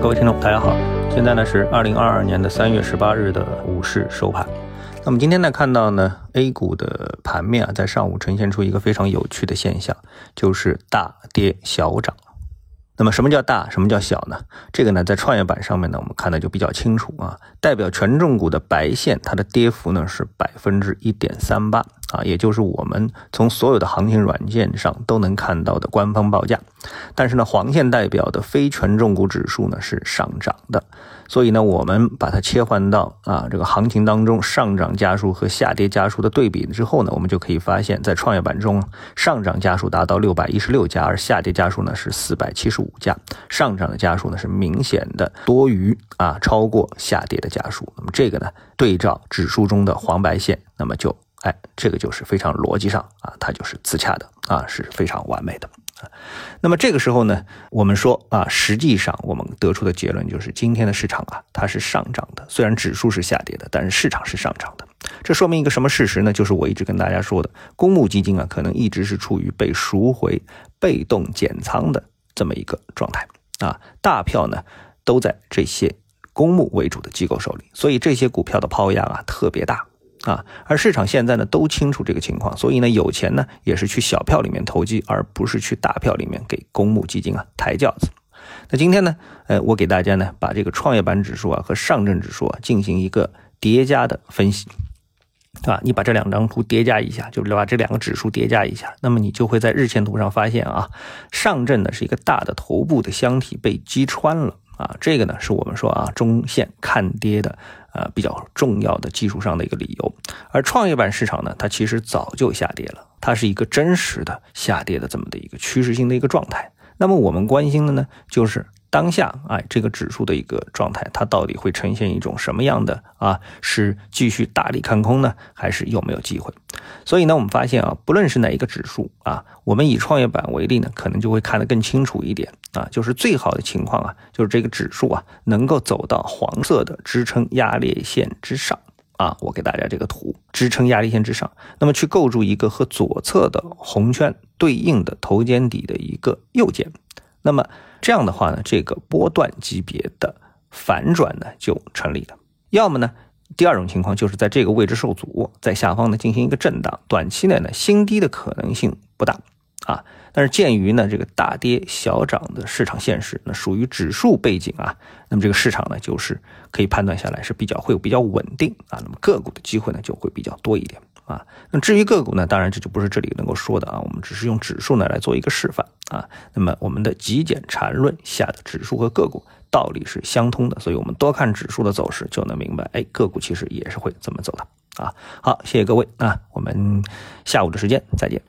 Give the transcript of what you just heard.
各位听众，大家好，现在呢是二零二二年的三月十八日的午市收盘。那么今天呢，看到呢 A 股的盘面啊，在上午呈现出一个非常有趣的现象，就是大跌小涨。那么什么叫大，什么叫小呢？这个呢，在创业板上面呢，我们看的就比较清楚啊。代表权重股的白线，它的跌幅呢是百分之一点三八啊，也就是我们从所有的行情软件上都能看到的官方报价。但是呢，黄线代表的非权重股指数呢是上涨的，所以呢，我们把它切换到啊这个行情当中上涨家数和下跌家数的对比之后呢，我们就可以发现，在创业板中上涨家数达到六百一十六家，而下跌家数呢是四百七十五家，上涨的家数呢是明显的多于啊超过下跌的家数。那么这个呢，对照指数中的黄白线，那么就哎这个就是非常逻辑上啊，它就是自洽的啊，是非常完美的。那么这个时候呢，我们说啊，实际上我们得出的结论就是，今天的市场啊，它是上涨的。虽然指数是下跌的，但是市场是上涨的。这说明一个什么事实呢？就是我一直跟大家说的，公募基金啊，可能一直是处于被赎回、被动减仓的这么一个状态啊。大票呢都在这些公募为主的机构手里，所以这些股票的抛压啊特别大。啊，而市场现在呢都清楚这个情况，所以呢有钱呢也是去小票里面投机，而不是去大票里面给公募基金啊抬轿子。那今天呢，呃，我给大家呢把这个创业板指数啊和上证指数啊进行一个叠加的分析，对吧？你把这两张图叠加一下，就是把这两个指数叠加一下，那么你就会在日线图上发现啊，上证呢是一个大的头部的箱体被击穿了。啊，这个呢是我们说啊中线看跌的呃比较重要的技术上的一个理由，而创业板市场呢，它其实早就下跌了，它是一个真实的下跌的这么的一个趋势性的一个状态。那么我们关心的呢，就是。当下，哎，这个指数的一个状态，它到底会呈现一种什么样的啊？是继续大力看空呢，还是有没有机会？所以呢，我们发现啊，不论是哪一个指数啊，我们以创业板为例呢，可能就会看得更清楚一点啊。就是最好的情况啊，就是这个指数啊，能够走到黄色的支撑压力线之上啊。我给大家这个图，支撑压力线之上，那么去构筑一个和左侧的红圈对应的头肩底的一个右肩。那么这样的话呢，这个波段级别的反转呢就成立了。要么呢，第二种情况就是在这个位置受阻，在下方呢进行一个震荡，短期内呢新低的可能性不大啊。但是鉴于呢这个大跌小涨的市场现实，那属于指数背景啊，那么这个市场呢就是可以判断下来是比较会有比较稳定啊，那么个股的机会呢就会比较多一点。啊，那至于个股呢？当然这就不是这里能够说的啊。我们只是用指数呢来做一个示范啊。那么我们的极简缠论下的指数和个股道理是相通的，所以我们多看指数的走势就能明白，哎，个股其实也是会怎么走的啊。好，谢谢各位啊，我们下午的时间再见。